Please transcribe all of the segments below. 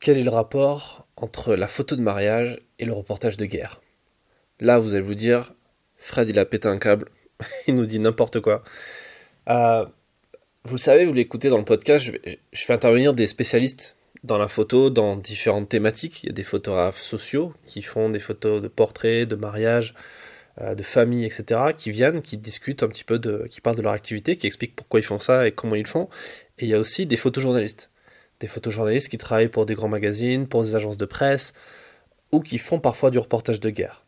quel est le rapport entre la photo de mariage et le reportage de guerre? Là, vous allez vous dire, Fred, il a pété un câble, il nous dit n'importe quoi. Euh, vous le savez, vous l'écoutez dans le podcast, je, fais intervenir des spécialistes dans la photo, dans différentes thématiques. Il y a des photographes sociaux qui font des photos de portraits, de mariage, euh, de famille, etc., qui viennent, qui discutent un petit peu, qui parlent de leur activité, qui expliquent pourquoi ils font ça et comment ils le font. Et il y a aussi des photojournalistes. Des photojournalistes qui travaillent pour des grands magazines, pour des agences de presse, ou qui font parfois du reportage de guerre.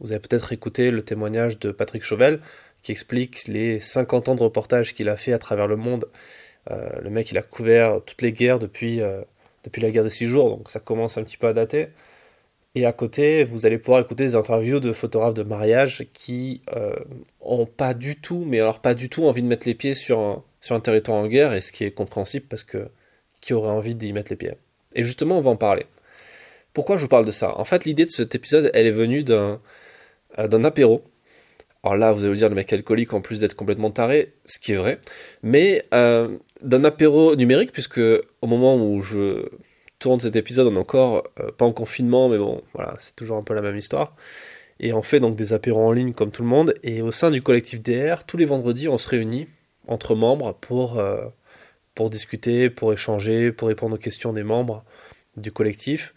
Vous avez peut-être écouté le témoignage de Patrick Chauvel, qui explique les 50 ans de reportage qu'il a fait à travers le monde. Euh, le mec, il a couvert toutes les guerres depuis, euh, depuis la guerre des six jours, donc ça commence un petit peu à dater. Et à côté, vous allez pouvoir écouter des interviews de photographes de mariage qui euh, pas du tout, mais alors pas du tout envie de mettre les pieds sur sur un territoire en guerre, et ce qui est compréhensible parce que qui aurait envie d'y mettre les pieds. Et justement, on va en parler. Pourquoi je vous parle de ça? En fait, l'idée de cet épisode, elle est venue d'un d'un apéro. Alors là, vous allez vous dire, le mec alcoolique, en plus d'être complètement taré, ce qui est vrai, mais euh, d'un apéro numérique, puisque au moment où je tourne cet épisode, on est encore euh, pas en confinement, mais bon, voilà, c'est toujours un peu la même histoire. Et on fait donc des apéros en ligne comme tout le monde, et au sein du collectif DR, tous les vendredis, on se réunit entre membres pour, euh, pour discuter, pour échanger, pour répondre aux questions des membres du collectif.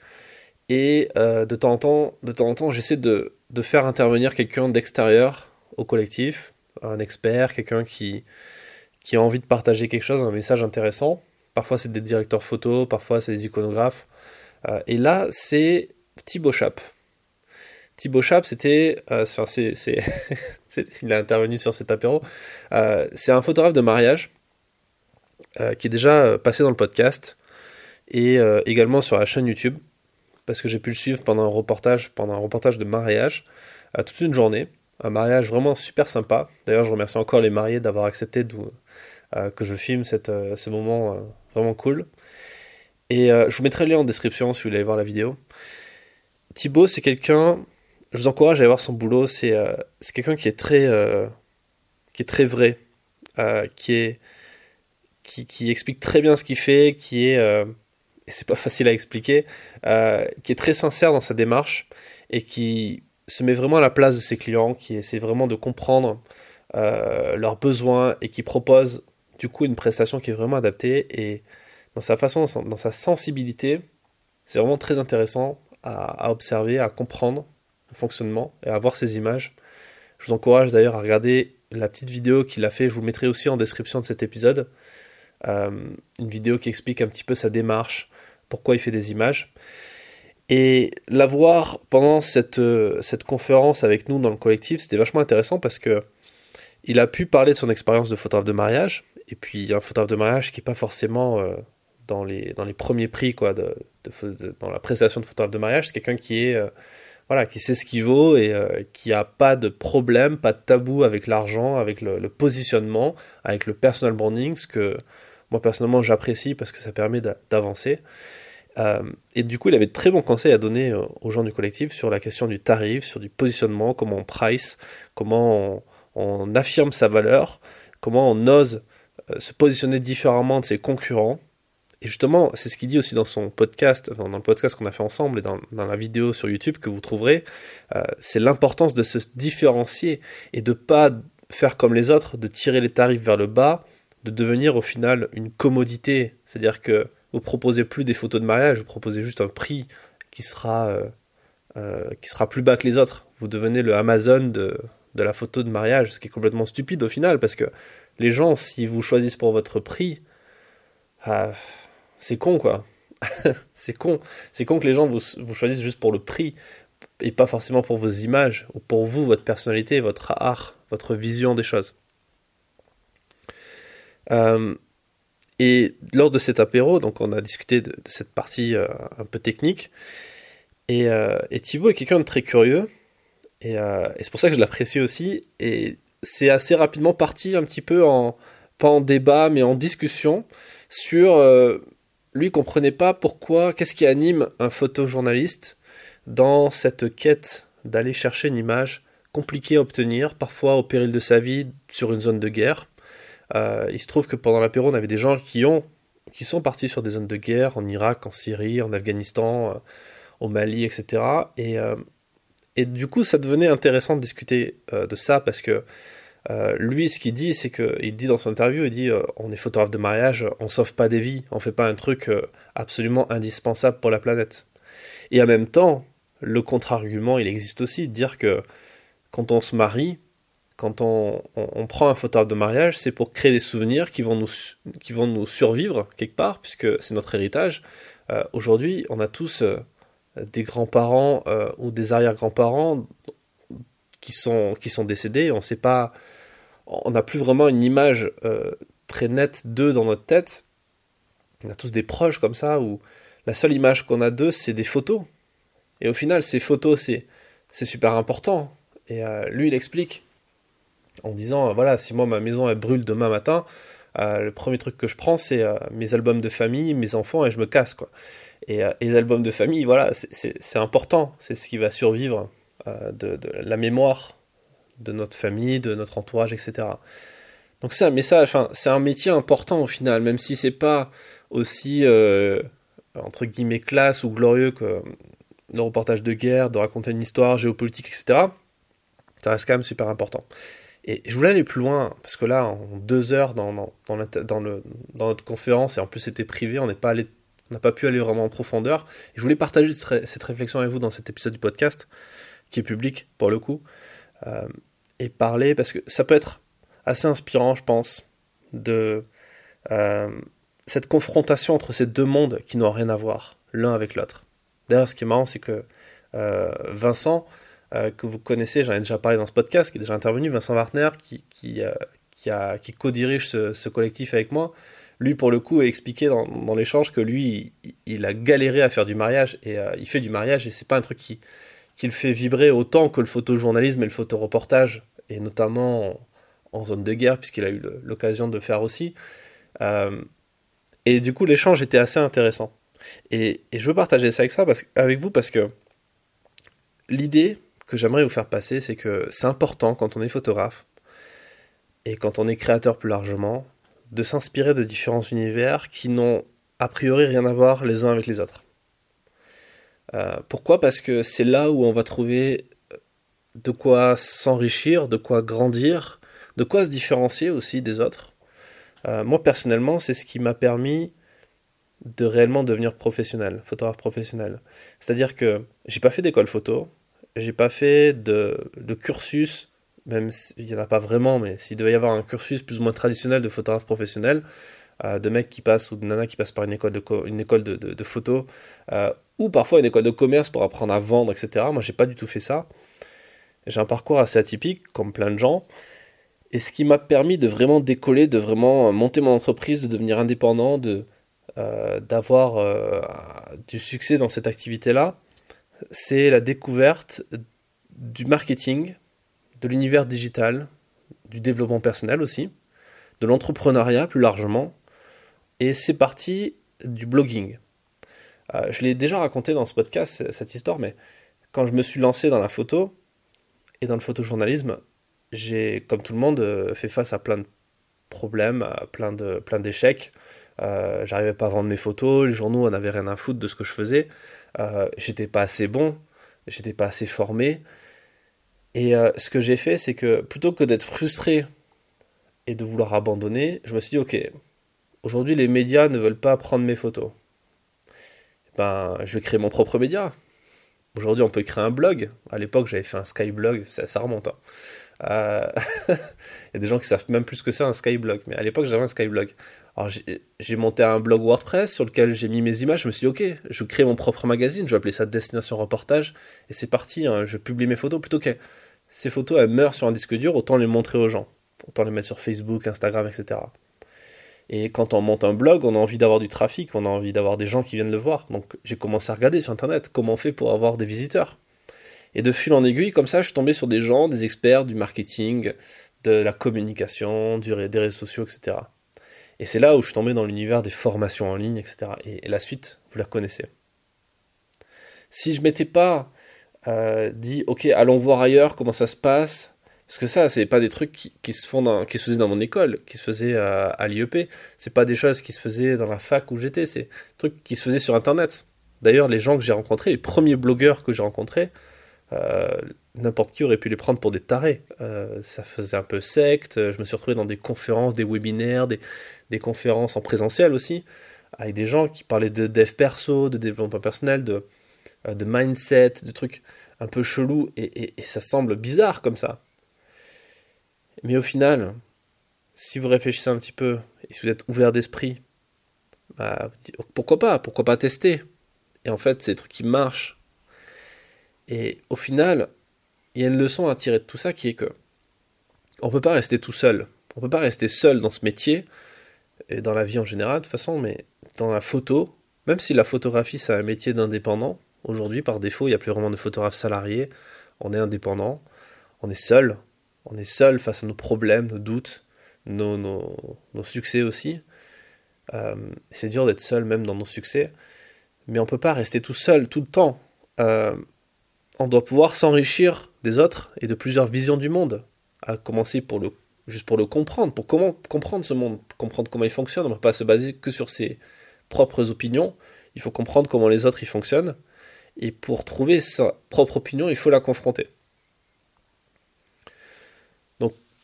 Et de temps en temps, de temps en temps, j'essaie de, faire intervenir quelqu'un d'extérieur au collectif, un expert, quelqu'un qui, a envie de partager quelque chose, un message intéressant. Parfois c'est des directeurs photo, parfois c'est des iconographes. Euh, et là c'est Thibaut Chap. Thibaut Chap, c'était, euh, il a intervenu sur cet apéro. Euh, c'est un photographe de mariage qui est déjà passé dans le podcast et également sur la chaîne YouTube parce que j'ai pu le suivre pendant un reportage, pendant un reportage de mariage toute une journée un mariage vraiment super sympa. D'ailleurs, je remercie encore les mariés d'avoir accepté euh, que je filme cette, euh, ce moment euh, vraiment cool. Et je vous mettrai le lien en description si vous voulez aller voir la vidéo. Thibaut, c'est quelqu'un, je vous encourage à aller voir son boulot, c'est quelqu'un qui est très qui est très vrai, qui est qui, explique très bien ce qu'il fait, qui est et c'est pas facile à expliquer, qui est très sincère dans sa démarche et qui se met vraiment à la place de ses clients, qui essaie vraiment de comprendre euh, leurs besoins et qui propose du coup une prestation qui est vraiment adaptée. Et dans sa façon, dans sa sensibilité, c'est vraiment très intéressant à, observer, à comprendre le fonctionnement et à voir ces images. Je vous encourage d'ailleurs à regarder la petite vidéo qu'il a fait, je vous mettrai aussi en description de cet épisode. Euh, une vidéo qui explique un petit peu sa démarche, pourquoi il fait des images. Et l'avoir pendant cette, euh, cette conférence avec nous dans le collectif, c'était vachement intéressant parce que il a pu parler de son expérience de photographe de mariage. Et puis, un photographe de mariage qui n'est pas forcément euh, dans, les, dans les premiers prix, quoi, de, dans la prestation de photographe de mariage. C'est quelqu'un qui est. Voilà, qui sait ce qu'il vaut et qui a pas de problème, pas de tabou avec l'argent, avec le, le, positionnement, avec le personal branding, ce que moi personnellement j'apprécie parce que ça permet d'avancer. Euh, et du coup, il avait de très bons conseils à donner euh, aux gens du collectif sur la question du tarif, sur du positionnement, comment on price, comment on, affirme sa valeur, comment on ose euh, se positionner différemment de ses concurrents. Et justement, c'est ce qu'il dit aussi dans son podcast, dans le podcast qu'on a fait ensemble et dans, la vidéo sur YouTube que vous trouverez, c'est l'importance de se différencier et de pas faire comme les autres, de tirer les tarifs vers le bas, de devenir au final une commodité. C'est-à-dire que vous proposez plus des photos de mariage, vous proposez juste un prix qui sera, euh, euh, qui sera plus bas que les autres. Vous devenez le Amazon de, de la photo de mariage, ce qui est complètement stupide au final, parce que les gens, si vous choisissent pour votre prix, ah, c'est con quoi. c'est con. C'est con que les gens vous, vous, choisissent juste pour le prix et pas forcément pour vos images ou pour vous, votre personnalité, votre art, votre vision des choses. Euh, et lors de cet apéro, donc on a discuté de, cette partie euh, un peu technique. Et, euh, et Thibaut est quelqu'un de très curieux. Euh, et, c'est pour ça que je l'apprécie aussi. Et c'est assez rapidement parti un petit peu en, pas en débat, mais en discussion sur. lui comprenait pas pourquoi, qu'est-ce qui anime un photojournaliste dans cette quête d'aller chercher une image compliquée à obtenir, parfois au péril de sa vie sur une zone de guerre. Euh, il se trouve que pendant l'apéro, on avait des gens qui ont qui sont partis sur des zones de guerre en Irak, en Syrie, en Afghanistan, au Mali, etc. Et, et du coup, ça devenait intéressant de discuter de ça parce que euh, lui, ce qu'il dit, c'est que il dit dans son interview, il dit euh, on est photographe de mariage, on sauve pas des vies, on fait pas un truc euh, absolument indispensable pour la planète. Et en même temps, le contre-argument, il existe aussi, de dire que quand on se marie, quand on, prend un photographe de mariage, c'est pour créer des souvenirs qui vont nous, qui vont nous survivre quelque part, puisque c'est notre héritage. Aujourd'hui, on a tous des grands-parents ou des arrière-grands-parents qui sont, qui sont décédés. On sait pas, on n'a plus vraiment une image euh, très nette d'eux dans notre tête. On a tous des proches comme ça où la seule image qu'on a d'eux, c'est des photos. Et au final, ces photos, c'est, super important. Et euh, lui, il explique en disant voilà, si moi ma maison elle brûle demain matin, euh, le premier truc que je prends, c'est mes albums de famille, mes enfants, et je me casse quoi. Et, les albums de famille, voilà, c'est important, c'est ce qui va survivre euh, de, la mémoire de notre famille, de notre entourage, etc. Donc c'est un message, enfin c'est un métier important au final, même si c'est pas aussi euh, entre guillemets classe ou glorieux que le reportage de guerre, de raconter une histoire géopolitique, etc. Ça reste quand même super important. Et je voulais aller plus loin, parce que là, en deux heures dans, notre conférence, et en plus c'était privé, on n'est pas allé, n'a pas pu aller vraiment en profondeur. Et je voulais partager cette réflexion avec vous dans cet épisode du podcast qui est public pour le coup, euh, et parler, parce que ça peut être assez inspirant, je pense, de euh, cette confrontation entre ces deux mondes qui n'ont rien à voir l'un avec l'autre. D'ailleurs, ce qui est marrant, c'est que euh, Vincent, que vous connaissez, j'en ai déjà parlé dans ce podcast, qui est déjà intervenu, Vincent Wartner, qui, qui, qui, a, qui co-dirige ce, collectif avec moi, lui, pour le coup, a expliqué dans, l'échange que lui, il, a galéré à faire du mariage, et il fait du mariage, et c'est pas un truc qui, qu'il fait vibrer autant que le photojournalisme et le photoreportage, et notamment en, zone de guerre, puisqu'il a eu l'occasion de le faire aussi. Euh, et du coup, l'échange était assez intéressant. Et, je veux partager ça avec, ça parce, avec vous parce que l'idée que j'aimerais vous faire passer, c'est que c'est important quand on est photographe et quand on est créateur plus largement, de s'inspirer de différents univers qui n'ont a priori rien à voir les uns avec les autres. Euh, pourquoi? Parce que c'est là où on va trouver de quoi s'enrichir, de quoi grandir, de quoi se différencier aussi des autres. Euh, moi personnellement, c'est ce qui m'a permis de réellement devenir professionnel, photographe professionnel. C'est-à-dire que j'ai pas fait d'école photo, j'ai pas fait de, cursus, même s'il n'y en a pas vraiment, mais s'il devait y avoir un cursus plus ou moins traditionnel de photographe professionnel, euh, de mecs qui passent ou de nanas qui passent par une école de, une école de, photo, ou parfois une école de commerce pour apprendre à vendre, etc. Moi, j'ai pas du tout fait ça. J'ai un parcours assez atypique, comme plein de gens. Et ce qui m'a permis de vraiment décoller, de vraiment monter mon entreprise, de devenir indépendant, de euh, d'avoir euh, du succès dans cette activité-là, c'est la découverte du marketing, de l'univers digital, du développement personnel aussi, de l'entrepreneuriat plus largement. Et c'est parti du blogging. Euh, je l'ai déjà raconté dans ce podcast, cette histoire, mais quand je me suis lancé dans la photo et dans le photojournalisme, j'ai, comme tout le monde, euh, fait face à plein de problèmes, à plein, de, plein d'échecs. Euh, j'arrivais pas à vendre mes photos, les journaux n'avaient rien à foutre de ce que je faisais. j'étais pas assez bon, j'étais pas assez formé. Et ce que j'ai fait, c'est que plutôt que d'être frustré et de vouloir abandonner, je me suis dit, ok, aujourd'hui les médias ne veulent pas prendre mes photos ben, je vais créer mon propre média. Aujourd'hui, on peut créer un blog. À l'époque, j'avais fait un Skyblog, ça, ça remonte. Hein. Euh, il y a des gens qui savent même plus que c'est un Skyblog, mais à l'époque, j'avais un Skyblog. Alors, j'ai monté un blog WordPress sur lequel j'ai mis mes images. Je me suis dit, ok, je crée mon propre magazine, je vais appeler ça Destination Reportage, et c'est parti. Hein. je publie mes photos plutôt que ces photos, elles meurent sur un disque dur, autant les montrer aux gens. Autant les mettre sur Facebook, Instagram, etc. Et quand on monte un blog, on a envie d'avoir du trafic, on a envie d'avoir des gens qui viennent le voir. Donc j'ai commencé à regarder sur Internet comment on fait pour avoir des visiteurs. Et de fil en aiguille, comme ça, je suis tombé sur des gens, des experts du marketing, de la communication, des réseaux sociaux, etc. Et c'est là où je suis tombé dans l'univers des formations en ligne, etc. Et, la suite, vous la connaissez. Si je m'étais pas euh, dit, ok, allons voir ailleurs comment ça se passe, Parce que ça, c'est pas des trucs qui, se font qui se faisaient dans mon école, qui se faisaient à, à l'IEP. C'est pas des choses qui se faisaient dans la fac où j'étais. C'est des trucs qui se faisaient sur Internet. D'ailleurs, les gens que j'ai rencontrés, les premiers blogueurs que j'ai rencontrés, euh, n'importe qui aurait pu les prendre pour des tarés. Euh, ça faisait un peu secte. Je me suis retrouvé dans des conférences, des webinaires, des, conférences en présentiel aussi, avec des gens qui parlaient de dev perso, de développement personnel, de, euh, mindset, de trucs un peu chelous, et, ça semble bizarre comme ça. Mais au final, si vous réfléchissez un petit peu et si vous êtes ouvert d'esprit, bah, pourquoi pas Pourquoi pas tester? Et en fait, c'est des trucs qui marchent. Et au final, il y a une leçon à tirer de tout ça qui est que on peut pas rester tout seul. On peut pas rester seul dans ce métier et dans la vie en général de toute façon, mais dans la photo, même si la photographie c'est un métier d'indépendant, aujourd'hui par défaut il n'y a plus vraiment de photographes salariés, on est indépendant, on est seul, on est seul face à nos problèmes, nos doutes, nos, nos, succès aussi. Euh, c'est dur d'être seul même dans nos succès, mais on ne peut pas rester tout seul tout le temps. Euh, on doit pouvoir s'enrichir des autres et de plusieurs visions du monde, à commencer pour juste pour le comprendre, pour comment comprendre ce monde, comprendre comment il fonctionne. On ne peut pas se baser que sur ses propres opinions, il faut comprendre comment les autres y fonctionnent, et pour trouver sa propre opinion, il faut la confronter.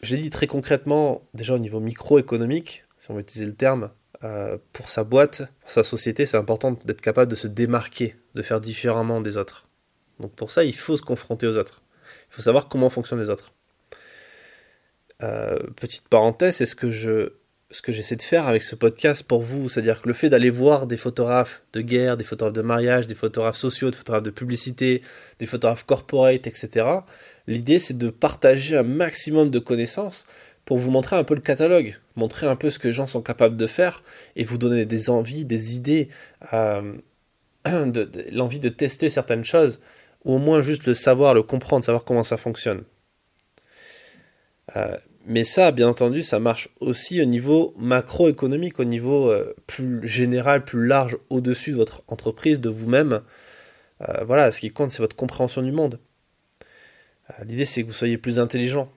je l'ai dit très concrètement, déjà au niveau microéconomique, si on veut utiliser le terme, euh, pour sa boîte, pour sa société, c'est important d'être capable de se démarquer, de faire différemment des autres. Donc pour ça, il faut se confronter aux autres. Il faut savoir comment fonctionnent les autres. Euh, petite parenthèse, c'est ce que je ce que j'essaie de faire avec ce podcast pour vous, c'est-à-dire que le fait d'aller voir des photographes de guerre, des photographes de mariage, des photographes sociaux, des photographes de publicité, des photographes corporate, etc., L'idée, c'est de partager un maximum de connaissances pour vous montrer un peu le catalogue, montrer un peu ce que les gens sont capables de faire et vous donner des envies, des idées, euh, l'envie de tester certaines choses, ou au moins juste le savoir, le comprendre, savoir comment ça fonctionne. Euh, mais ça, bien entendu, ça marche aussi au niveau macroéconomique, au niveau euh, plus général, plus large, au-dessus de votre entreprise, de vous-même. voilà, ce qui compte, c'est votre compréhension du monde. Euh, l'idée, c'est que vous soyez plus intelligent.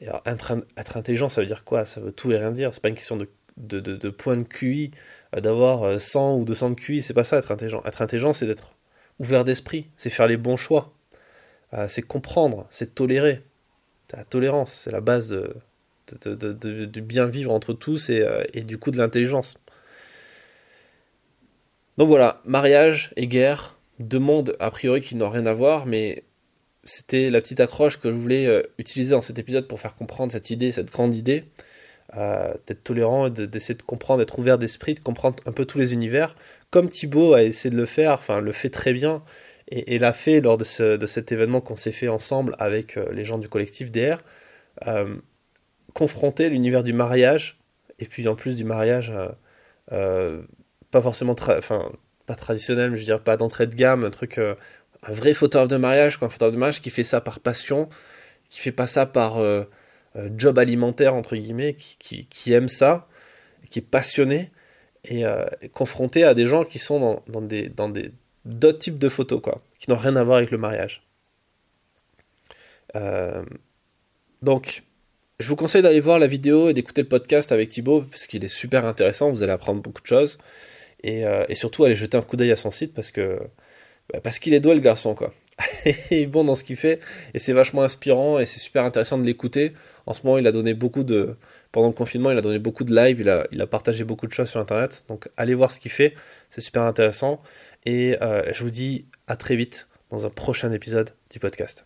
Et alors, être, intelligent, ça veut dire quoi? Ça veut tout et rien dire. C'est pas une question de, de, de, points de QI, euh, d'avoir 100 euh, ou 200 de QI. C'est pas ça, être intelligent. Être intelligent, c'est d'être ouvert d'esprit. C'est faire les bons choix. c'est comprendre. C'est tolérer. La tolérance. C'est la base du bien vivre entre tous et, et du coup de l'intelligence. Donc voilà, mariage et guerre, deux mondes a priori qui n'ont rien à voir, mais c'était la petite accroche que je voulais euh, utiliser dans cet épisode pour faire comprendre cette idée, cette grande idée, euh, d'être tolérant, d'essayer de, comprendre, d'être ouvert d'esprit, de comprendre un peu tous les univers, comme Thibaut a essayé de le faire, enfin le fait très bien, et, l'a fait lors de, cet événement qu'on s'est fait ensemble avec euh, les gens du collectif DR, confronter l'univers du mariage, et puis en plus du mariage, pas forcément, enfin pas traditionnel, mais je veux dire pas d'entrée de gamme, un truc un vrai photographe de mariage, un photographe de mariage qui fait ça par passion, qui fait pas ça par euh, euh, job alimentaire, entre guillemets, qui, aime ça, qui est passionné, et, euh, confronté à des gens qui sont dans, des dans des d'autres types de photos, quoi, qui n'ont rien à voir avec le mariage. donc, je vous conseille d'aller voir la vidéo et d'écouter le podcast avec Thibaut, parce qu'il est super intéressant, vous allez apprendre beaucoup de choses, et, et surtout aller jeter un coup d'œil à son site, parce que bah, parce qu'il est doué le garçon quoi. est bon dans ce qu'il fait et c'est vachement inspirant et c'est super intéressant de l'écouter. En ce moment, il a donné beaucoup de pendant le confinement, il a donné beaucoup de live, il a, il a partagé beaucoup de choses sur internet. Donc allez voir ce qu'il fait, c'est super intéressant et euh, je vous dis à très vite dans un prochain épisode du podcast.